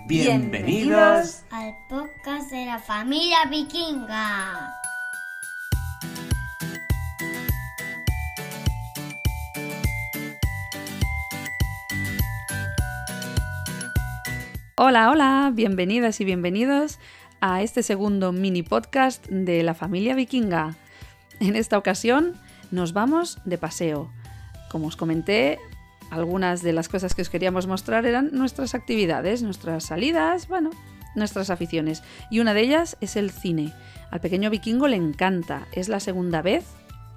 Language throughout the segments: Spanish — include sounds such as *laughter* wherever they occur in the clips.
Bienvenidos al podcast de la familia vikinga. Hola, hola, bienvenidas y bienvenidos a este segundo mini podcast de la familia vikinga. En esta ocasión nos vamos de paseo. Como os comenté, algunas de las cosas que os queríamos mostrar eran nuestras actividades, nuestras salidas, bueno, nuestras aficiones. Y una de ellas es el cine. Al pequeño vikingo le encanta. Es la segunda vez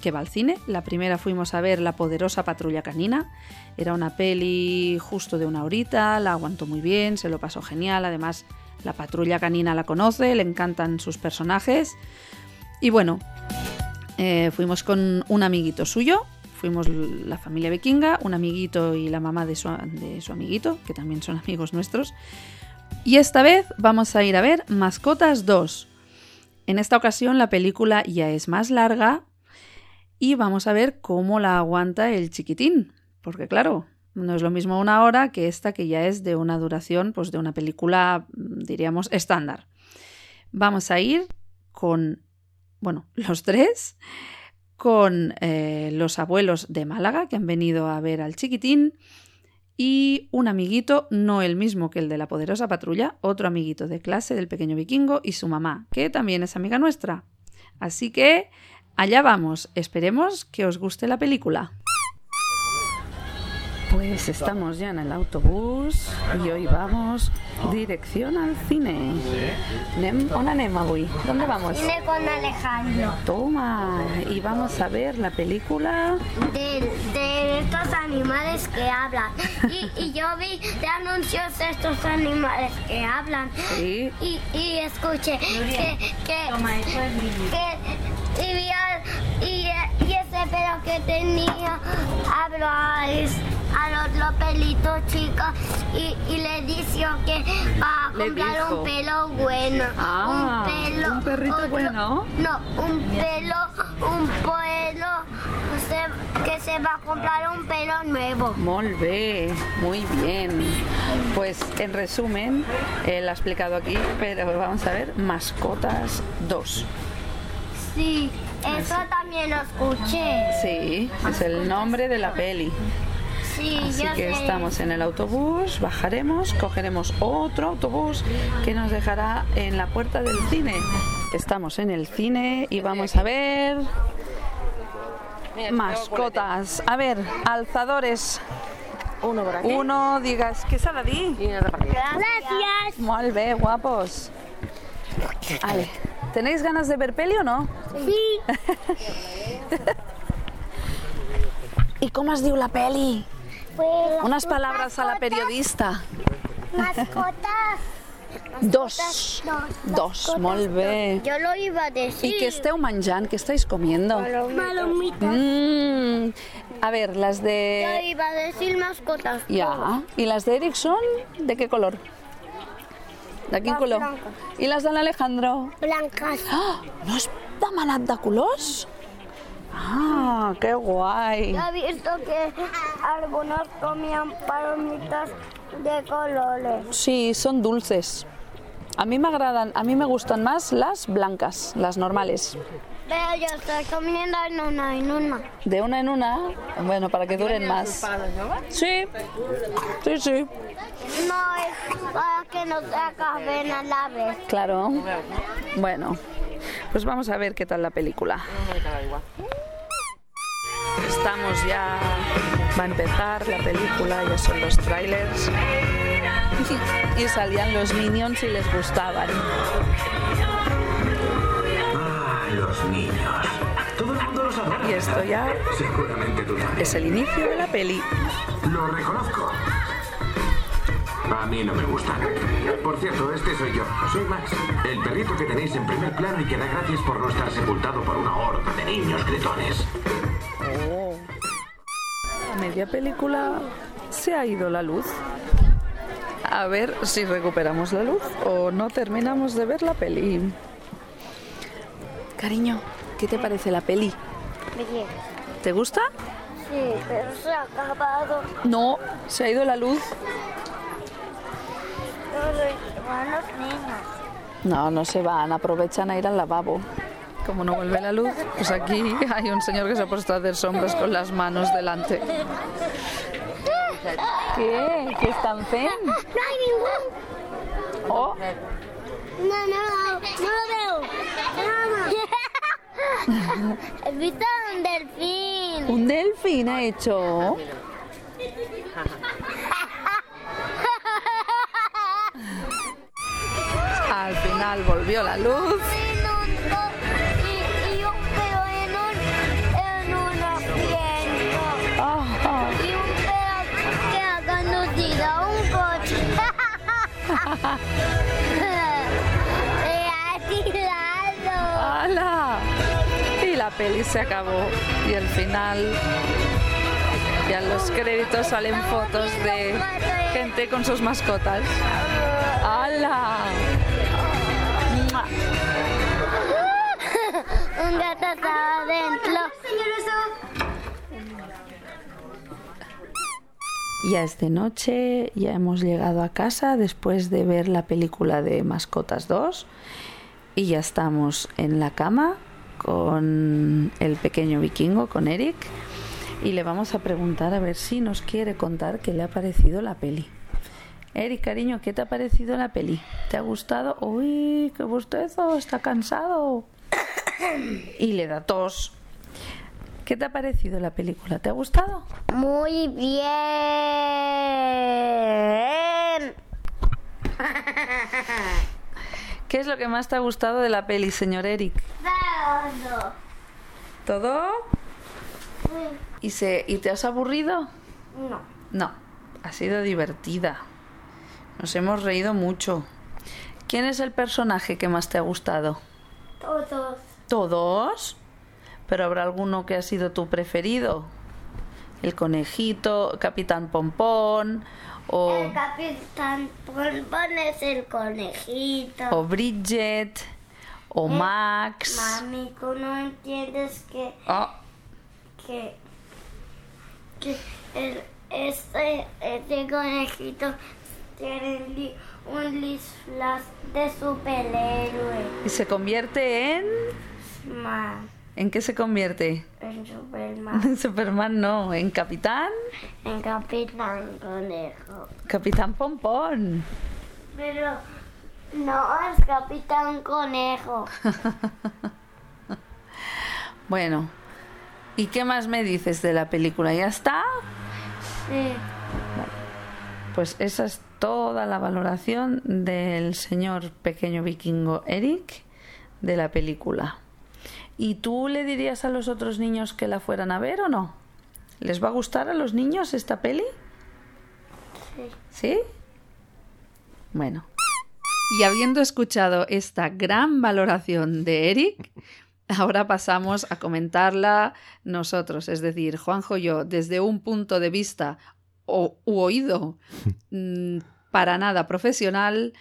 que va al cine. La primera fuimos a ver La poderosa patrulla canina. Era una peli justo de una horita, la aguantó muy bien, se lo pasó genial. Además, la patrulla canina la conoce, le encantan sus personajes. Y bueno, eh, fuimos con un amiguito suyo, fuimos la familia vikinga, un amiguito y la mamá de su, de su amiguito, que también son *laughs* amigos nuestros. Y esta vez vamos a ir a ver Mascotas 2. En esta ocasión la película ya es más larga y vamos a ver cómo la aguanta el chiquitín. Porque claro, no es lo mismo una hora que esta que ya es de una duración pues de una película, diríamos, estándar. Vamos a ir con, bueno, los tres, con eh, los abuelos de Málaga que han venido a ver al chiquitín y un amiguito, no el mismo que el de la poderosa patrulla, otro amiguito de clase del pequeño vikingo y su mamá, que también es amiga nuestra. Así que allá vamos, esperemos que os guste la película. Pues estamos ya en el autobús y hoy vamos dirección al cine. Nem, on anem avui? ¿Dónde vamos? Cine con Alejandro. Toma, y vamos a ver la película De, de estos animales que hablan. Y, y yo vi de anuncios de estos animales que hablan. Sí. Y, y escuché que, que, que y vi al- y, y ese pelo que tenía habló a, es- al otro pelito chico y, y le dijo que va a comprar un pelo bueno. Ah, un pelo. un perrito otro- bueno. No, un pelo, un pelo se- que se va a comprar un pelo nuevo. Molt bé, muy bien. Pues en resumen, él ha explicado aquí, pero vamos a ver, Mascotas 2. Sí, eso también lo escuché. Sí, es el nombre de la peli. Sí, Así yo que sé. estamos en el autobús, bajaremos, cogeremos otro autobús que nos dejará en la puerta del cine. Estamos en el cine y vamos a ver mascotas. A ver, alzadores. Uno por aquí. Uno, digas, ¿qué aquí. Gracias. Molt bé, guapos. Vale. ¿Tenéis ganas de ver peli o no? Sí. ¿Y cómo os diu la peli? Pues, Unas palabras a la periodista. Mascotas. Dos. Dos, molt bé. Yo lo iba a decir. ¿Y qué esteu menjant? ¿Qué estáis comiendo? Malomitas. Mm, a ver, las Yo de... iba a decir mascotas. Ya. ¿Y las de Eric son de qué color? De quin color? blanco. I les de l'Alejandro? Blancas. Ah, no has demanat de colors? Ah, que guai. He visto que algunos comían palomitas de colores. Sí, son dulces. A mí me agradan, a mí me gustan más las blancas, las normales. Pero yo estoy comiendo en una en una. De una en una, bueno, para que duren más. Sí, sí, sí, No es para que no se acaben a la vez. claro. Bueno, pues vamos a ver qué tal la película. Estamos ya, va a empezar la película, ya son los trailers. *laughs* Y salían los minions y les gustaban. Ah, los niños. Todo el mundo los adora. Y esto ya Seguramente tú también. es el inicio de la peli. Lo reconozco. A mí no me gustan. Por cierto, este soy yo. Soy Max, el perrito que tenéis en primer plano y que da gracias por no estar sepultado por una horda de niños gritones. A media película se ha ido la luz. A ver si recuperamos la luz o no terminamos de ver la peli. Cariño, ¿qué te parece la peli? Bien. ¿Te gusta? Sí, pero se ha acabado. No, se ha ido la luz. Los, niños. No, no se van, aprovechan a ir al lavabo. Como no vuelve la luz, pues aquí hay un señor que se ha puesto a hacer sombras con las manos delante. ¿Qué? ¿Qué están fen? No hay ningún. Oh, No, no, no lo veo. No, no. *laughs* He visto un delfín. un delfín ha hecho. *laughs* coche. y ha tirado. ¡Hala! Y la peli se acabó. Y al final, ya en los créditos salen fotos de gente con sus mascotas. ¡Hala! Adentro. Ya es de noche, ya hemos llegado a casa después de ver la película de Mascotas 2 y ya estamos en la cama con el pequeño vikingo, con Eric, y le vamos a preguntar a ver si nos quiere contar qué le ha parecido la peli. Eric, cariño, ¿qué te ha parecido la peli? ¿Te ha gustado? Uy, qué bostezo, está cansado. Y le da tos. ¿Qué te ha parecido la película? ¿Te ha gustado? Muy bien. ¿Qué es lo que más te ha gustado de la peli, señor Eric? Todo. ¿Todo? ¿Y, se, ¿Y te has aburrido? No. No, ha sido divertida. Nos hemos reído mucho. ¿Quién es el personaje que más te ha gustado? Todos. ¿Todos? Pero habrá alguno que ha sido tu preferido. El conejito, Capitán Pompón, o, El capitán Pompón es el conejito. o Bridget, o Max. Mami, tú no entiendes que, Ah, que, que el, este, este conejito tiene un disfraz de superhéroe. y se convierte en... Man, ¿En qué se convierte? en Superman. En *laughs* Superman no, en Capitán. En Capitán Conejo. Capitán Pompón. Pero no es Capitán Conejo. *laughs* Bueno, ¿y qué más me dices de la película? ¿Ya está? Sí. Pues esa es toda la valoración del señor pequeño vikingo Eric de la película. ¿Y tú le dirías a los otros niños que la fueran a ver o no? ¿Les va a gustar a los niños esta peli? Sí. ¿Sí? Bueno. Y habiendo escuchado esta gran valoración de Eric, ahora pasamos a comentarla nosotros, es decir, Juanjo y yo, desde un punto de vista o, u oído *laughs* mm, para nada profesional,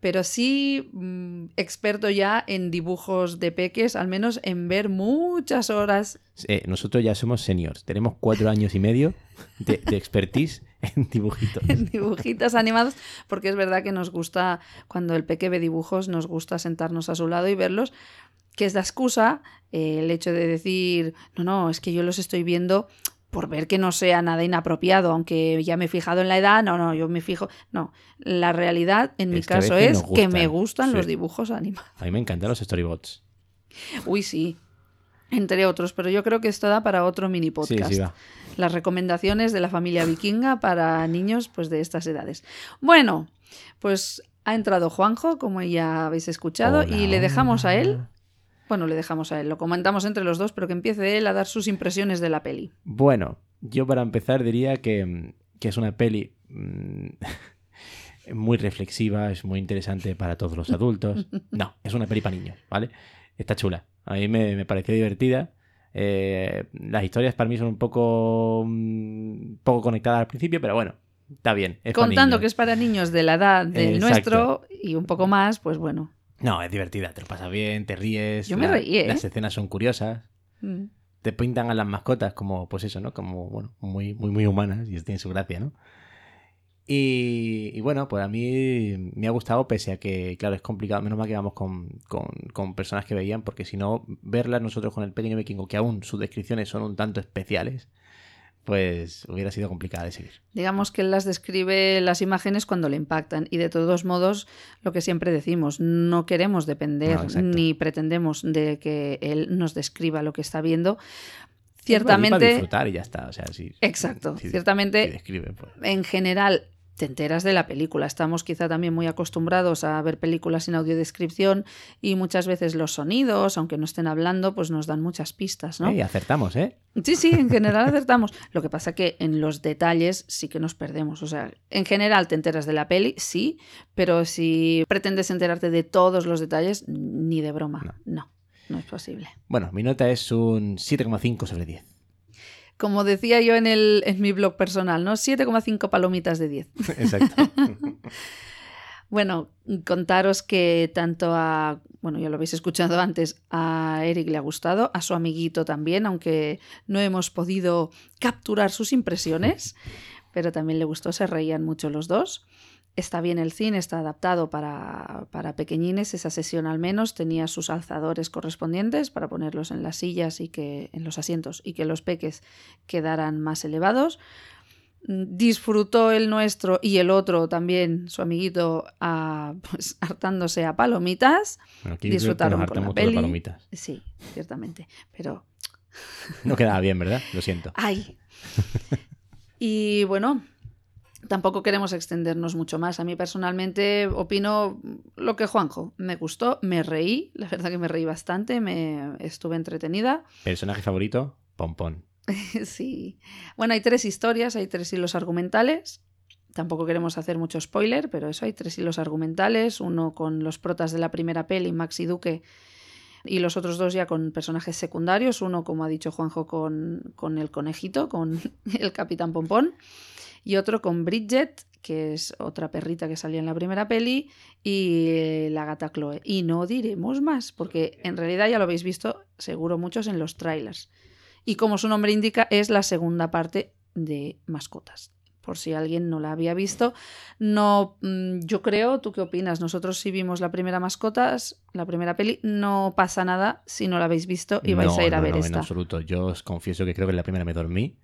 pero sí mm, experto ya en dibujos de peques, al menos en ver muchas horas Eh, nosotros ya somos seniors. Tenemos cuatro años y medio de, de expertise *laughs* en dibujitos. en dibujitos animados, porque es verdad que nos gusta, cuando el peque ve dibujos, nos gusta sentarnos a su lado y verlos, que es la excusa, eh, el hecho de decir, no, no, es que yo los estoy viendo por ver que no sea nada inapropiado, aunque ya me he fijado en la edad, no, no, yo me fijo, no, la realidad en mi caso es que me gustan, sí. los dibujos animados. A mí me encantan los storybots. Uy, sí, entre otros, pero yo creo que esto da para otro mini podcast. Sí, sí. Las recomendaciones de la familia vikinga para niños pues de estas edades. Bueno, pues ha entrado Juanjo, como ya habéis escuchado, y le dejamos a él. Bueno, le dejamos a él, lo comentamos entre los dos, pero que empiece él a dar sus impresiones de la peli. Bueno, yo para empezar diría que, que es una peli mm, *laughs* muy reflexiva, es muy interesante para todos los adultos. *laughs* No, es una peli para niños, ¿vale? Está chula. A mí me, me pareció divertida. Eh, las historias para mí son un poco, mm, poco conectadas al principio, pero bueno, está bien. es Contando que es para niños de la edad del Exacto. nuestro y un poco más, pues bueno. No, es divertida, te lo pasas bien, te ríes. Yo me reí, ¿eh? Las escenas son curiosas. mm. te pintan a las mascotas como, pues eso, ¿no? Como, bueno, muy, muy, muy humanas y tienen su gracia, ¿no? Y, y bueno, pues a mí me ha gustado, pese a que, claro, es complicado. Menos mal que vamos con, con- con personas que veían, porque si no, verlas nosotros con el pequeño vikingo, que aún sus descripciones son un tanto especiales, pues hubiera sido complicada de seguir. Digamos que él las describe las imágenes cuando le impactan y de todos modos lo que siempre decimos, no queremos depender No, ni pretendemos de que él nos describa lo que está viendo. Para Ciertamente, disfrutar y ya está. O sea, si, Exacto, si- ciertamente si describe, pues. en general te enteras de la película. Estamos quizá también muy acostumbrados a ver películas sin audiodescripción y muchas veces los sonidos, aunque no estén hablando, pues nos dan muchas pistas, ¿no? Ey, acertamos, ¿eh? Sí, sí, en general acertamos. *laughs* Lo que pasa que en los detalles sí que nos perdemos. O sea, en general te enteras de la peli, sí, pero si pretendes enterarte de todos los detalles, ni de broma. No. No, no, es posible. Bueno, mi nota es un 7,5 sobre 10. Como decía yo en, el, en mi blog personal, ¿no? 7,5 palomitas de 10. *laughs* Exacto. *laughs* Bueno, contaros que tanto a, bueno, ya lo habéis escuchado antes, a Eric le ha gustado, a su amiguito también, aunque no hemos podido capturar sus impresiones, *laughs* pero también le gustó, se reían mucho los dos. Está bien el cine, está adaptado para, para pequeñines, esa sesión al menos tenía sus alzadores correspondientes para ponerlos en las sillas y que en los asientos y que los peques quedaran más elevados disfrutó el nuestro y el otro también, su amiguito, a, pues, *laughs* hartándose a palomitas. Bueno, aquí Disfrutaron con la todos de peli. palomitas. Sí, ciertamente. Pero, No quedaba bien, ¿verdad? Lo siento. ¡ay! *laughs* Y bueno, tampoco queremos extendernos mucho más. A mí personalmente opino lo que Juanjo. Me gustó, me reí, la verdad que me reí bastante, me estuve entretenida. Personaje favorito, Pompón. *laughs* Sí. Bueno, hay tres historias, hay tres hilos argumentales. Tampoco queremos hacer mucho spoiler, pero eso, hay tres hilos argumentales. Uno con los protas de la primera peli, Max y Duque, y los otros dos ya con personajes secundarios. Uno, como ha dicho Juanjo, con, con el conejito, con *laughs* el Capitán Pompón. Y otro con Bridget, que es otra perrita que salía en la primera peli, y eh, la gata Chloe. Y no diremos más, porque en realidad ya lo habéis visto seguro muchos en los trailers. Y como su nombre indica, es la segunda parte de Mascotas. Por si alguien no la había visto. No, mm, yo creo, ¿tú qué opinas? Nosotros sí vimos la primera Mascotas, la primera peli, no pasa nada si no la habéis visto y vais No, a ir a no, ver no, En esta. absoluto. Yo os confieso que creo que en la primera me dormí.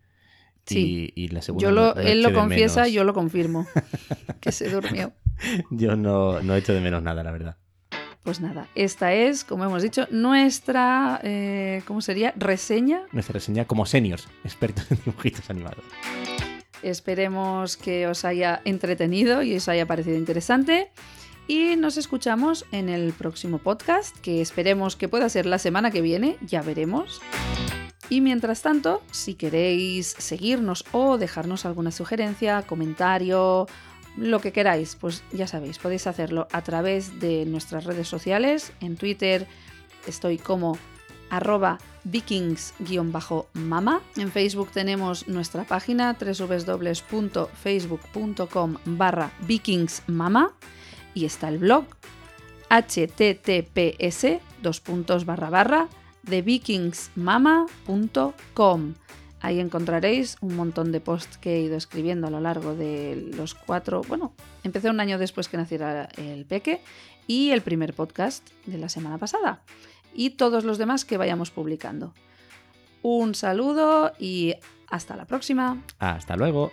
Sí. Y, y la segunda. Yo lo, él lo confiesa, menos. yo lo confirmo. *laughs* que se durmió. *laughs* Yo no, no he hecho de menos nada, la verdad. Pues nada, esta es, como hemos dicho, nuestra, eh, ¿cómo sería? Reseña. Nuestra reseña como seniors, expertos en dibujitos animados. Esperemos que os haya entretenido y os haya parecido interesante. Y nos escuchamos en el próximo podcast, que esperemos que pueda ser la semana que viene, ya veremos. Y mientras tanto, si queréis seguirnos o dejarnos alguna sugerencia, comentario, lo que queráis, pues ya sabéis, podéis hacerlo a través de nuestras redes sociales. En Twitter estoy como arroba vikings-mama. En Facebook tenemos nuestra página www.facebook.com barra vikingsmama y está el blog https dos puntos barra barra de vikingsmama.com. Ahí encontraréis un montón de posts que he ido escribiendo a lo largo de los cuatro. Bueno, empecé un año después que naciera el Peque y el primer podcast de la semana pasada. Y todos los demás que vayamos publicando. Un saludo y hasta la próxima. Hasta luego.